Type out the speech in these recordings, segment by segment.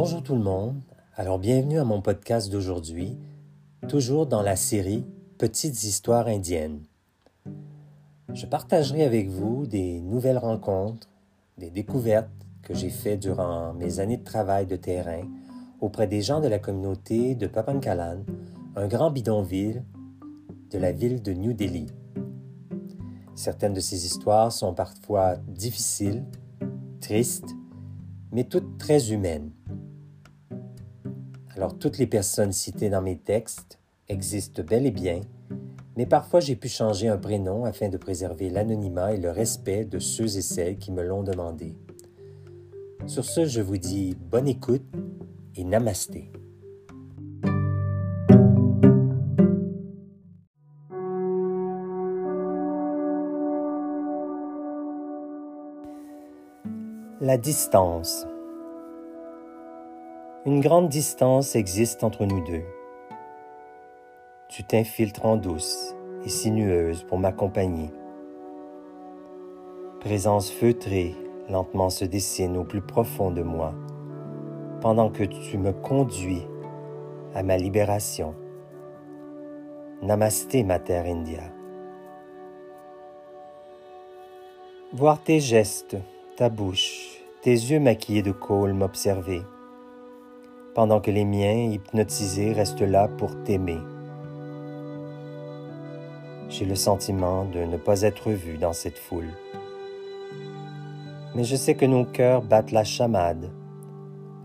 Bonjour tout le monde. Alors bienvenue à mon podcast d'aujourd'hui, toujours dans la série Petites histoires indiennes. Je partagerai avec vous des nouvelles rencontres, des découvertes que j'ai faites durant mes années de travail de terrain auprès des gens de la communauté de Papankalan, un grand bidonville de la ville de New Delhi. Certaines de ces histoires sont parfois difficiles, tristes, mais toutes très humaines. Alors toutes les personnes citées dans mes textes existent bel et bien, mais parfois j'ai pu changer un prénom afin de préserver l'anonymat et le respect de ceux et celles qui me l'ont demandé. Sur ce, je vous dis bonne écoute et namasté. La distance. Une grande distance existe entre nous deux. Tu t'infiltres en douce et sinueuse pour m'accompagner. Présence feutrée lentement se dessine au plus profond de moi, pendant que tu me conduis à ma libération. Namasté, ma terre India. Voir tes gestes, ta bouche, tes yeux maquillés de colle m'observer pendant que les miens, hypnotisés, restent là pour t'aimer. J'ai le sentiment de ne pas être vu dans cette foule. Mais je sais que nos cœurs battent la chamade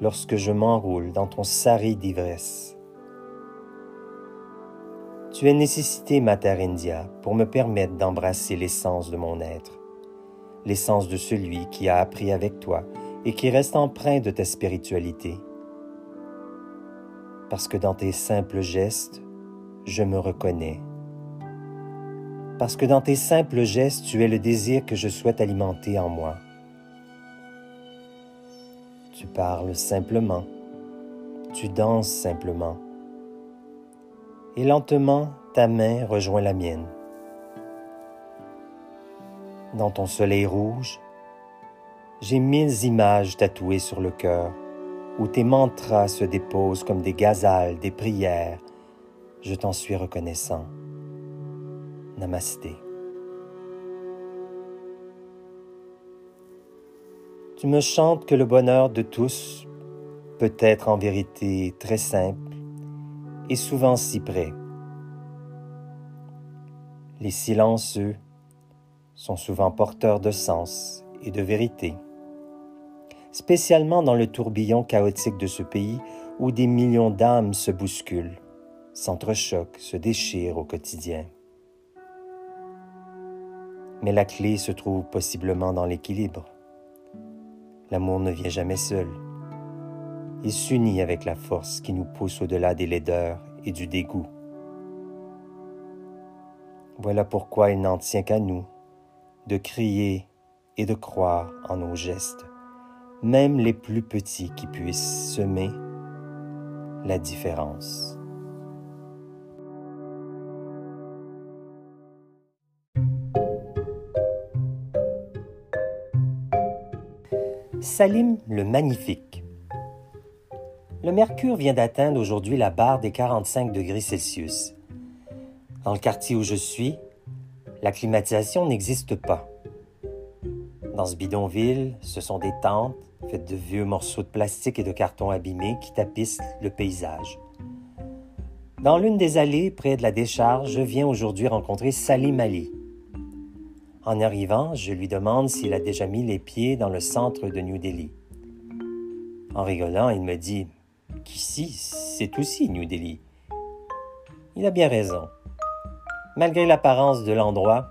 lorsque je m'enroule dans ton sari d'ivresse. Tu es nécessité, Mater India, pour me permettre d'embrasser l'essence de mon être, l'essence de celui qui a appris avec toi et qui reste empreint de ta spiritualité parce que dans tes simples gestes, je me reconnais. Parce que dans tes simples gestes, tu es le désir que je souhaite alimenter en moi. Tu parles simplement, tu danses simplement, et lentement ta main rejoint la mienne. Dans ton soleil rouge, j'ai mille images tatouées sur le cœur où tes mantras se déposent comme des gazales, des prières, je t'en suis reconnaissant. Namasté. Tu me chantes que le bonheur de tous peut être en vérité très simple et souvent si près. Les silences, eux, sont souvent porteurs de sens et de vérité spécialement dans le tourbillon chaotique de ce pays où des millions d'âmes se bousculent, s'entrechoquent, se déchirent au quotidien. Mais la clé se trouve possiblement dans l'équilibre. L'amour ne vient jamais seul. Il s'unit avec la force qui nous pousse au-delà des laideurs et du dégoût. Voilà pourquoi il n'en tient qu'à nous de crier et de croire en nos gestes même les plus petits qui puissent semer la différence. Salim le Magnifique. Le mercure vient d'atteindre aujourd'hui la barre des 45 degrés Celsius. Dans le quartier où je suis, la climatisation n'existe pas. Dans ce bidonville, ce sont des tentes, de vieux morceaux de plastique et de carton abîmés qui tapissent le paysage. Dans l'une des allées près de la décharge, je viens aujourd'hui rencontrer Salim Ali. En arrivant, je lui demande s'il a déjà mis les pieds dans le centre de New Delhi. En rigolant, il me dit qu'ici, c'est aussi New Delhi. Il a bien raison. Malgré l'apparence de l'endroit,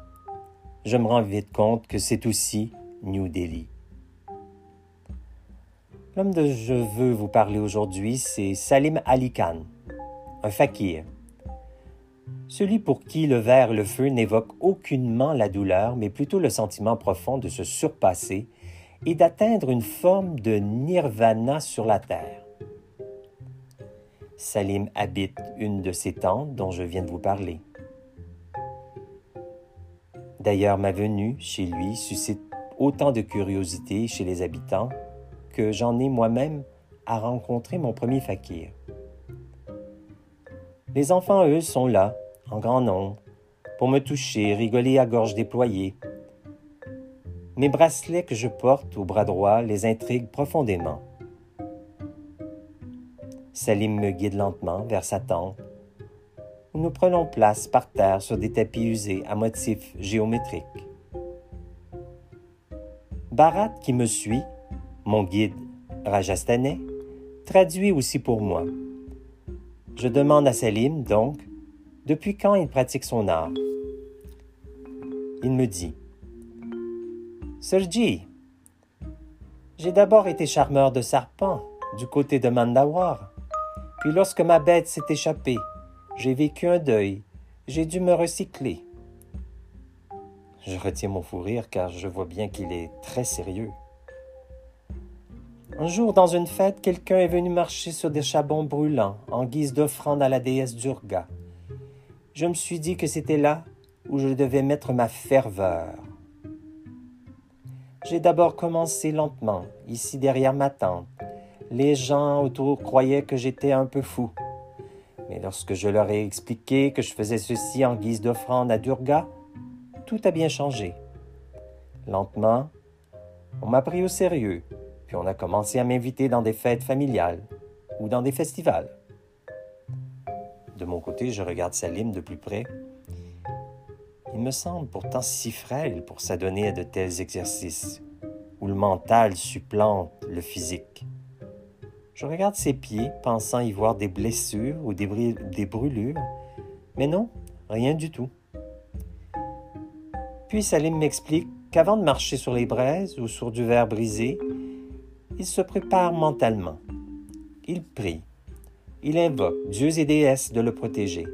je me rends vite compte que c'est aussi New Delhi. L'homme dont je veux vous parler aujourd'hui, c'est Salim Ali Khan, un fakir. Celui pour qui le verre et le feu n'évoquent aucunement la douleur, mais plutôt le sentiment profond de se surpasser et d'atteindre une forme de nirvana sur la terre. Salim habite une de ces tentes dont je viens de vous parler. D'ailleurs, ma venue chez lui suscite autant de curiosité chez les habitants que j'en ai moi-même à rencontrer mon premier fakir. Les enfants, eux, sont là, en grand nombre, pour me toucher, rigoler à gorge déployée. Mes bracelets que je porte au bras droit les intriguent profondément. Salim me guide lentement vers sa tente, où nous prenons place par terre sur des tapis usés à motifs géométriques. Barat, qui me suit, mon guide Rajasthanais, traduit aussi pour moi. Je demande à Salim, donc, depuis quand il pratique son art? Il me dit Sergi, j'ai d'abord été charmeur de serpents du côté de Mandawar. Puis lorsque ma bête s'est échappée, j'ai vécu un deuil. J'ai dû me recycler. Je retiens mon fou rire car je vois bien qu'il est très sérieux. Un jour, dans une fête, quelqu'un est venu marcher sur des charbons brûlants en guise d'offrande à la déesse Durga. Je me suis dit que c'était là où je devais mettre ma ferveur. J'ai d'abord commencé lentement, ici derrière ma tente. Les gens autour croyaient que j'étais un peu fou. Mais lorsque je leur ai expliqué que je faisais ceci en guise d'offrande à Durga, tout a bien changé. Lentement, on m'a pris au sérieux, on a commencé à m'inviter dans des fêtes familiales ou dans des festivals. De mon côté, je regarde Salim de plus près. Il me semble pourtant si frêle pour s'adonner à de tels exercices, où le mental supplante le physique. Je regarde ses pieds, pensant y voir des blessures ou des, des brûlures, mais non, rien du tout. Puis Salim m'explique qu'avant de marcher sur les braises ou sur du verre brisé, il se prépare mentalement. Il prie. Il invoque dieux et déesses de le protéger.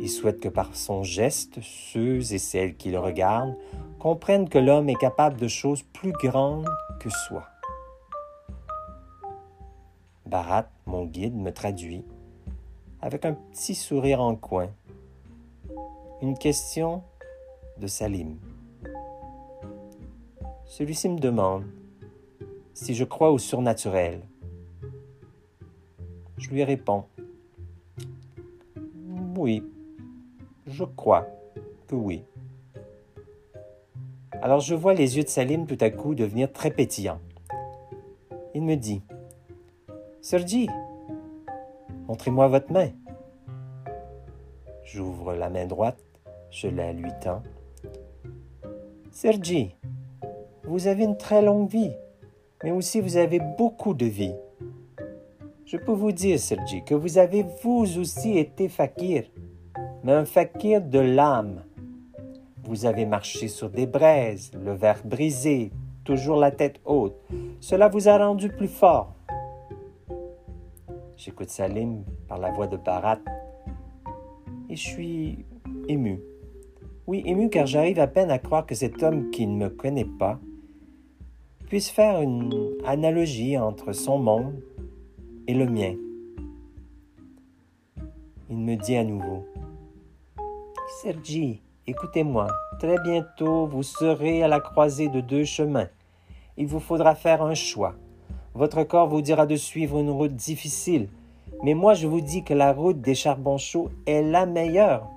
Il souhaite que par son geste, ceux et celles qui le regardent comprennent que l'homme est capable de choses plus grandes que soi. Barat, mon guide, me traduit, avec un petit sourire en coin, une question de Salim. Celui-ci me demande si je crois au surnaturel. Je lui réponds Oui, je crois que oui. Alors je vois les yeux de Salim tout à coup devenir très pétillants. Il me dit Sergi, montrez-moi votre main. J'ouvre la main droite, je la lui tends. Sergi, vous avez une très longue vie, mais aussi vous avez beaucoup de vie. Je peux vous dire, Sergi, que vous avez vous aussi été fakir, mais un fakir de l'âme. Vous avez marché sur des braises, le verre brisé, toujours la tête haute. Cela vous a rendu plus fort. J'écoute Salim par la voix de Barat et je suis ému. Oui, ému car j'arrive à peine à croire que cet homme qui ne me connaît pas puisse faire une analogie entre son monde et le mien. Il me dit à nouveau, Sergi, écoutez-moi, très bientôt vous serez à la croisée de deux chemins. Il vous faudra faire un choix. Votre corps vous dira de suivre une route difficile, mais moi je vous dis que la route des charbons chauds est la meilleure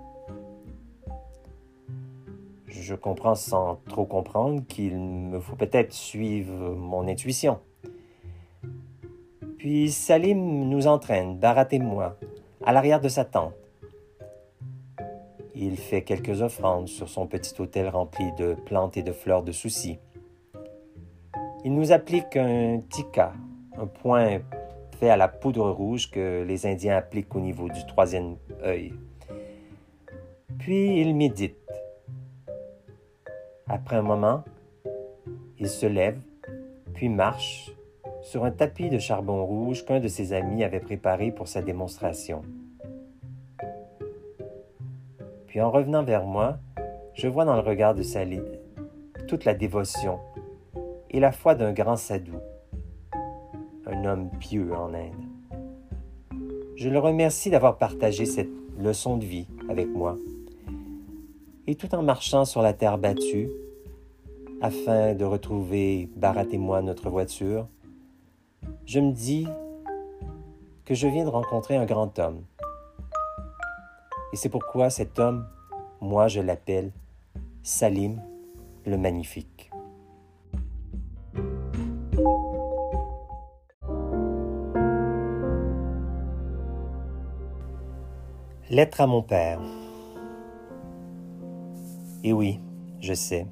je comprends sans trop comprendre qu'il me faut peut-être suivre mon intuition. Puis Salim nous entraîne, Barat et moi, à l'arrière de sa tente. Il fait quelques offrandes sur son petit hôtel rempli de plantes et de fleurs de soucis. Il nous applique un tika, un point fait à la poudre rouge que les Indiens appliquent au niveau du troisième œil. Puis il médite après un moment, il se lève, puis marche sur un tapis de charbon rouge qu'un de ses amis avait préparé pour sa démonstration. Puis en revenant vers moi, je vois dans le regard de Sally toute la dévotion et la foi d'un grand sadhu, un homme pieux en Inde. Je le remercie d'avoir partagé cette leçon de vie avec moi et tout en marchant sur la terre battue, afin de retrouver Barat et moi notre voiture, je me dis que je viens de rencontrer un grand homme. Et c'est pourquoi cet homme, moi je l'appelle Salim le Magnifique. Lettre à mon père. Et oui, je sais.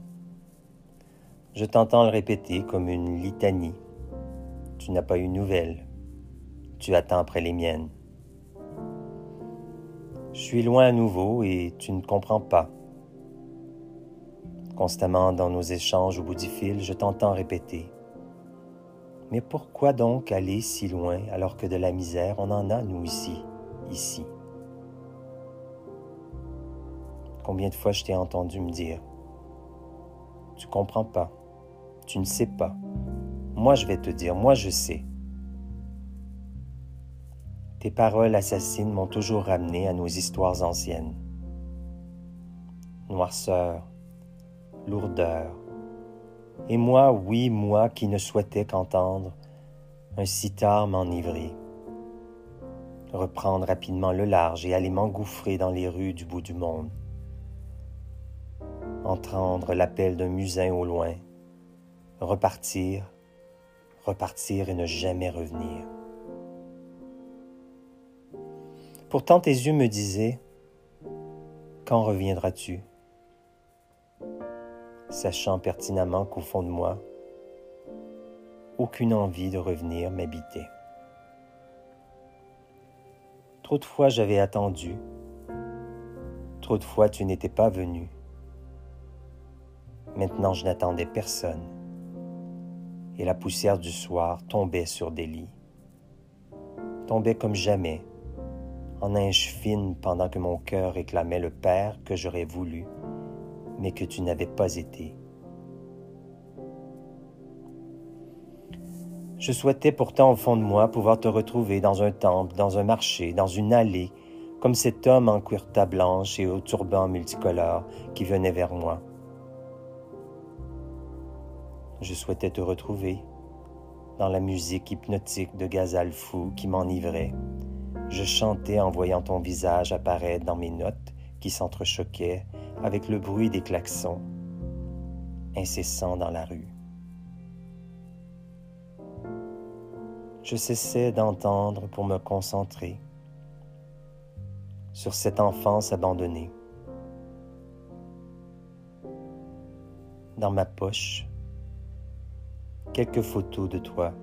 Je t'entends le répéter comme une litanie. Tu n'as pas eu nouvelle. Tu attends après les miennes. Je suis loin à nouveau et tu ne comprends pas. Constamment dans nos échanges au bout du fil, je t'entends répéter. Mais pourquoi donc aller si loin alors que de la misère, on en a, nous, ici, ici? Combien de fois je t'ai entendu me dire Tu comprends pas, tu ne sais pas. Moi je vais te dire, moi je sais. Tes paroles assassines m'ont toujours ramené à nos histoires anciennes. Noirceur, lourdeur. Et moi, oui, moi qui ne souhaitais qu'entendre un sitar m'enivrer. Reprendre rapidement le large et aller m'engouffrer dans les rues du bout du monde entendre l'appel d'un musin au loin, repartir, repartir et ne jamais revenir. Pourtant tes yeux me disaient, Quand reviendras-tu? Sachant pertinemment qu'au fond de moi, aucune envie de revenir m'habitait. Trop de fois j'avais attendu, trop de fois tu n'étais pas venu. Maintenant je n'attendais personne, et la poussière du soir tombait sur des lits, tombait comme jamais, en neige fine pendant que mon cœur réclamait le Père que j'aurais voulu, mais que tu n'avais pas été. Je souhaitais pourtant au fond de moi pouvoir te retrouver dans un temple, dans un marché, dans une allée, comme cet homme en cuirta blanche et au turban multicolore qui venait vers moi. Je souhaitais te retrouver dans la musique hypnotique de Gazal fou qui m'enivrait. Je chantais en voyant ton visage apparaître dans mes notes qui s'entrechoquaient avec le bruit des klaxons incessants dans la rue. Je cessais d'entendre pour me concentrer sur cette enfance abandonnée. Dans ma poche, quelques photos de toi,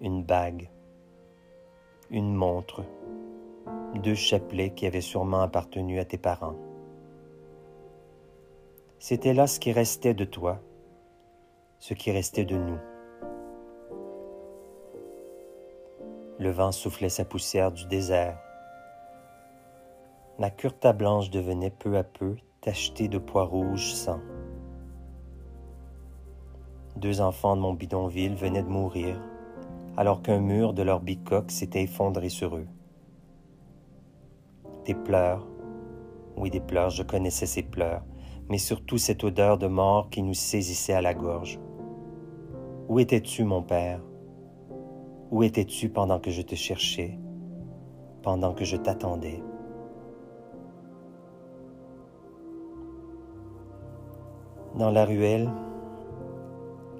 une bague, une montre, deux chapelets qui avaient sûrement appartenu à tes parents. C'était là ce qui restait de toi, ce qui restait de nous. Le vent soufflait sa poussière du désert. Ma curta blanche devenait peu à peu tachetée de pois rouges sang. Deux enfants de mon bidonville venaient de mourir, alors qu'un mur de leur bicoque s'était effondré sur eux. Des pleurs, oui des pleurs, je connaissais ces pleurs, mais surtout cette odeur de mort qui nous saisissait à la gorge. Où étais-tu, mon père? Où étais-tu pendant que je te cherchais, pendant que je t'attendais? Dans la ruelle,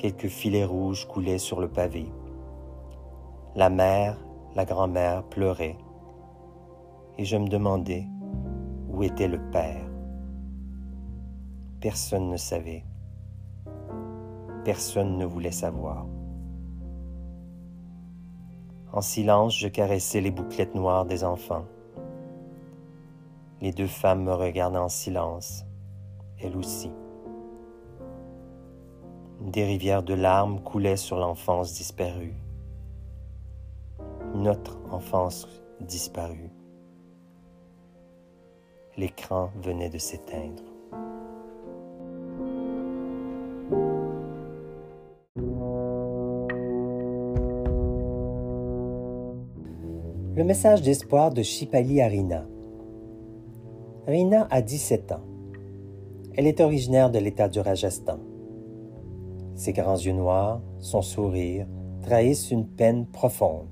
Quelques filets rouges coulaient sur le pavé. La mère, la grand-mère pleuraient. Et je me demandais où était le père. Personne ne savait. Personne ne voulait savoir. En silence, je caressais les bouclettes noires des enfants. Les deux femmes me regardaient en silence, elles aussi. Des rivières de larmes coulaient sur l'enfance disparue. Notre enfance disparue. L'écran venait de s'éteindre. Le message d'espoir de Shipali Arina. Rina a 17 ans. Elle est originaire de l'État du Rajasthan ses grands yeux noirs, son sourire, trahissent une peine profonde.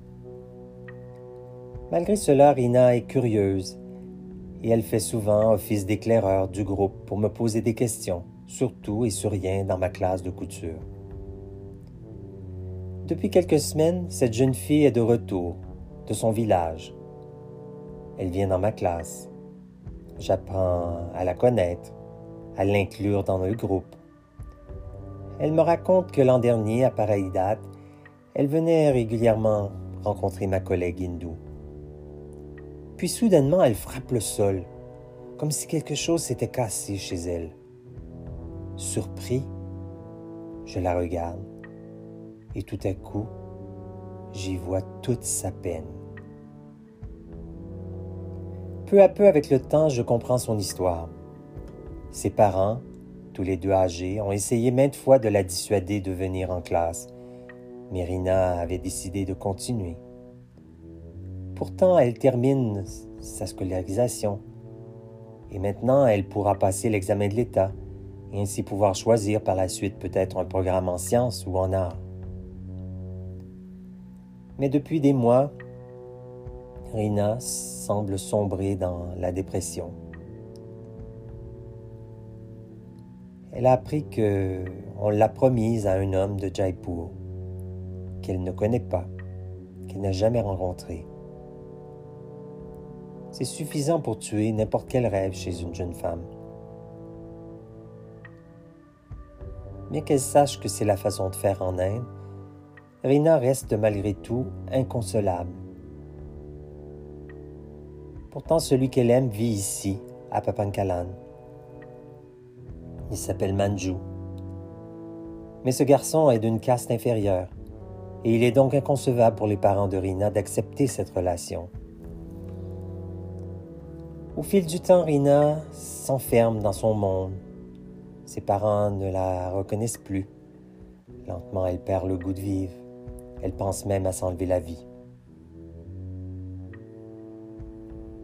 Malgré cela, Rina est curieuse et elle fait souvent office d'éclaireur du groupe pour me poser des questions, sur tout et sur rien dans ma classe de couture. Depuis quelques semaines, cette jeune fille est de retour de son village. Elle vient dans ma classe. J'apprends à la connaître, à l'inclure dans le groupe. Elle me raconte que l'an dernier, à pareille date, elle venait régulièrement rencontrer ma collègue hindoue. Puis soudainement, elle frappe le sol, comme si quelque chose s'était cassé chez elle. Surpris, je la regarde et tout à coup, j'y vois toute sa peine. Peu à peu, avec le temps, je comprends son histoire. Ses parents, tous les deux âgés, ont essayé maintes fois de la dissuader de venir en classe, mais Rina avait décidé de continuer. Pourtant, elle termine sa scolarisation et maintenant elle pourra passer l'examen de l'État et ainsi pouvoir choisir par la suite peut-être un programme en sciences ou en arts. Mais depuis des mois, Rina semble sombrer dans la dépression. Elle a appris que on l'a promise à un homme de Jaipur qu'elle ne connaît pas, qu'elle n'a jamais rencontré. C'est suffisant pour tuer n'importe quel rêve chez une jeune femme. Bien qu'elle sache que c'est la façon de faire en Inde, Rina reste malgré tout inconsolable. Pourtant, celui qu'elle aime vit ici, à Papankalan. Il s'appelle Manju. Mais ce garçon est d'une caste inférieure, et il est donc inconcevable pour les parents de Rina d'accepter cette relation. Au fil du temps, Rina s'enferme dans son monde. Ses parents ne la reconnaissent plus. Lentement, elle perd le goût de vivre. Elle pense même à s'enlever la vie.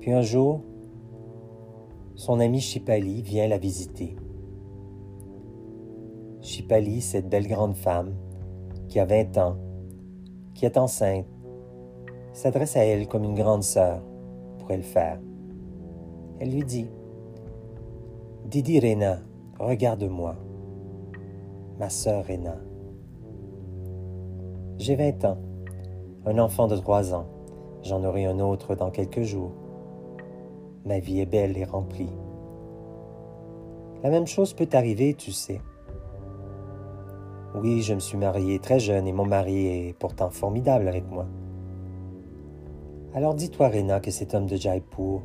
Puis un jour, son amie Chipali vient la visiter. Chipali, cette belle grande femme qui a 20 ans, qui est enceinte, s'adresse à elle comme une grande sœur pourrait le faire. Elle lui dit Didi Rena, regarde-moi, ma sœur Rena. J'ai 20 ans, un enfant de 3 ans, j'en aurai un autre dans quelques jours. Ma vie est belle et remplie. La même chose peut arriver, tu sais. Oui, je me suis marié très jeune et mon mari est pourtant formidable avec moi. Alors dis-toi, Rena, que cet homme de Jaipur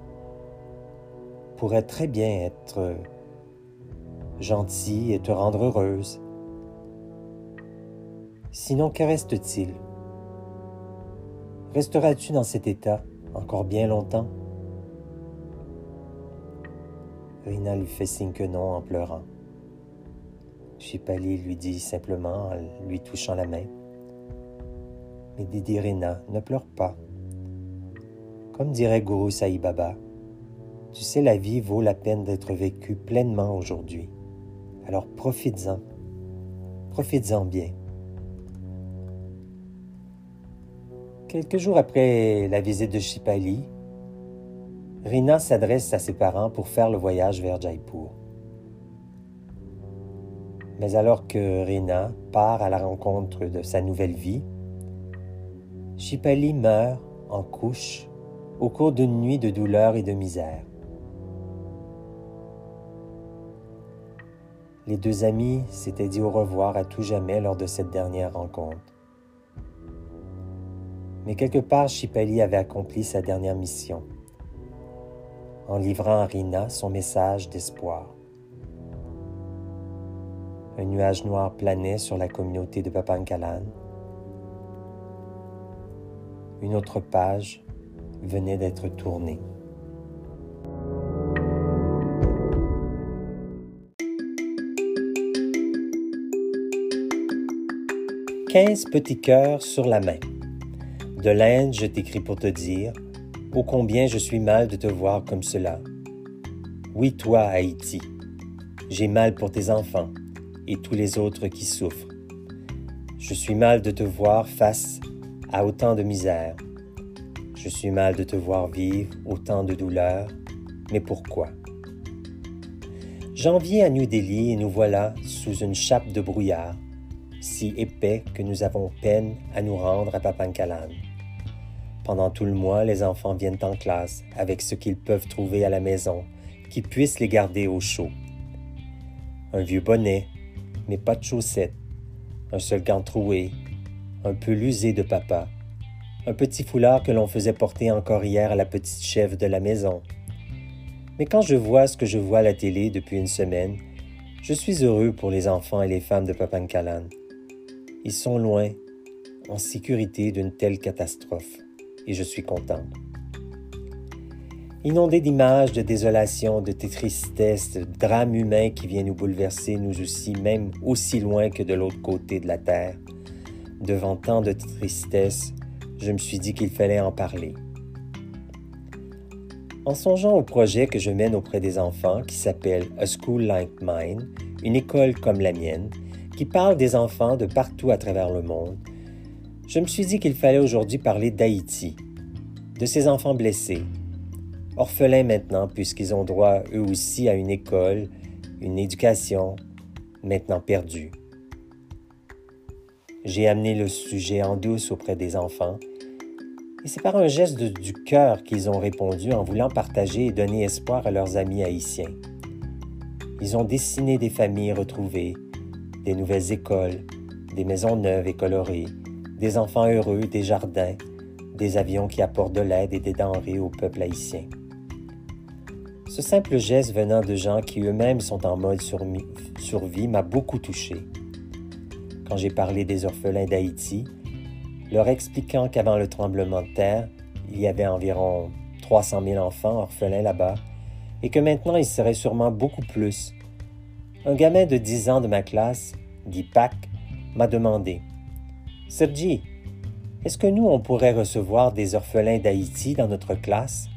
pourrait très bien être gentil et te rendre heureuse. Sinon, que reste-t-il? Resteras-tu dans cet état encore bien longtemps? Rina lui fait signe que non en pleurant. Chipali lui dit simplement en lui touchant la main Mais Didi Rina, ne pleure pas. Comme dirait Guru Sai Baba, tu sais, la vie vaut la peine d'être vécue pleinement aujourd'hui. Alors profites-en. Profites-en bien. Quelques jours après la visite de Chipali, Rina s'adresse à ses parents pour faire le voyage vers Jaipur. Mais alors que Rina part à la rencontre de sa nouvelle vie, Chipali meurt en couche au cours d'une nuit de douleur et de misère. Les deux amis s'étaient dit au revoir à tout jamais lors de cette dernière rencontre. Mais quelque part, Chipali avait accompli sa dernière mission, en livrant à Rina son message d'espoir. Un nuage noir planait sur la communauté de Papankalan. Une autre page venait d'être tournée. 15 petits cœurs sur la main. De l'Inde, je t'écris pour te dire ô combien je suis mal de te voir comme cela. Oui, toi, Haïti, j'ai mal pour tes enfants et tous les autres qui souffrent. Je suis mal de te voir face à autant de misère. Je suis mal de te voir vivre autant de douleurs, mais pourquoi? Janvier à New Delhi et nous voilà sous une chape de brouillard, si épais que nous avons peine à nous rendre à Papankalan. Pendant tout le mois, les enfants viennent en classe avec ce qu'ils peuvent trouver à la maison qui puisse les garder au chaud. Un vieux bonnet, mais pas de chaussettes, un seul gant troué, un peu lusé de papa, un petit foulard que l'on faisait porter encore hier à la petite chef de la maison. Mais quand je vois ce que je vois à la télé depuis une semaine, je suis heureux pour les enfants et les femmes de Papankalan. Ils sont loin, en sécurité d'une telle catastrophe, et je suis content. Inondé d'images de désolation, de tristesse, de drames humains qui viennent nous bouleverser, nous aussi, même aussi loin que de l'autre côté de la terre. Devant tant de tristesse, je me suis dit qu'il fallait en parler. En songeant au projet que je mène auprès des enfants qui s'appelle A School Like Mine, une école comme la mienne, qui parle des enfants de partout à travers le monde, je me suis dit qu'il fallait aujourd'hui parler d'Haïti, de ces enfants blessés, orphelins maintenant puisqu'ils ont droit eux aussi à une école, une éducation, maintenant perdue. J'ai amené le sujet en douce auprès des enfants, et c'est par un geste du cœur qu'ils ont répondu en voulant partager et donner espoir à leurs amis haïtiens. Ils ont dessiné des familles retrouvées, des nouvelles écoles, des maisons neuves et colorées, des enfants heureux, des jardins, des avions qui apportent de l'aide et des denrées au peuple haïtien. Ce simple geste venant de gens qui eux-mêmes sont en mode survie m'a beaucoup touché. Quand j'ai parlé des orphelins d'Haïti, leur expliquant qu'avant le tremblement de terre, il y avait environ 300 000 enfants orphelins là-bas et que maintenant il serait sûrement beaucoup plus. Un gamin de 10 ans de ma classe, dit Pac, m'a demandé Sergi, est-ce que nous, on pourrait recevoir des orphelins d'Haïti dans notre classe?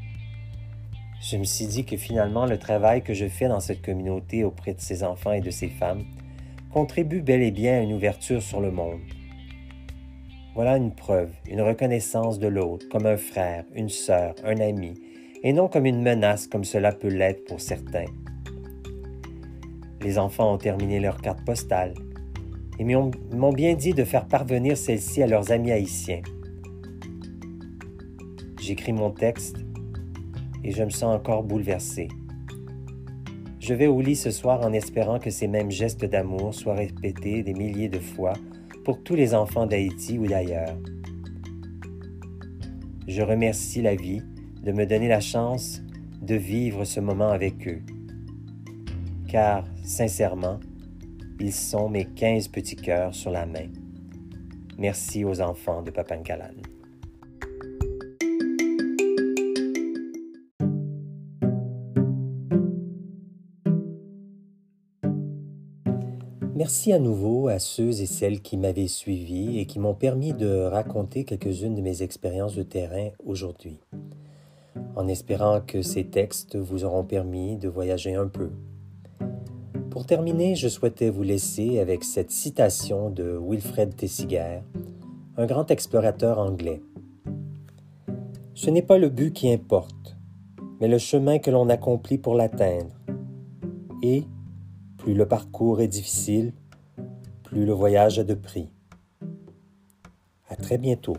Je me suis dit que finalement le travail que je fais dans cette communauté auprès de ces enfants et de ces femmes contribue bel et bien à une ouverture sur le monde. Voilà une preuve, une reconnaissance de l'autre comme un frère, une sœur, un ami, et non comme une menace comme cela peut l'être pour certains. Les enfants ont terminé leur carte postale et m'ont bien dit de faire parvenir celle-ci à leurs amis haïtiens. J'écris mon texte et je me sens encore bouleversé. Je vais au lit ce soir en espérant que ces mêmes gestes d'amour soient répétés des milliers de fois pour tous les enfants d'Haïti ou d'ailleurs. Je remercie la vie de me donner la chance de vivre ce moment avec eux. Car, sincèrement, ils sont mes quinze petits cœurs sur la main. Merci aux enfants de Papankalan. Merci à nouveau à ceux et celles qui m'avaient suivi et qui m'ont permis de raconter quelques-unes de mes expériences de terrain aujourd'hui, en espérant que ces textes vous auront permis de voyager un peu. Pour terminer, je souhaitais vous laisser avec cette citation de Wilfred Tessiger, un grand explorateur anglais. Ce n'est pas le but qui importe, mais le chemin que l'on accomplit pour l'atteindre. Et, plus le parcours est difficile, plus le voyage a de prix. À très bientôt.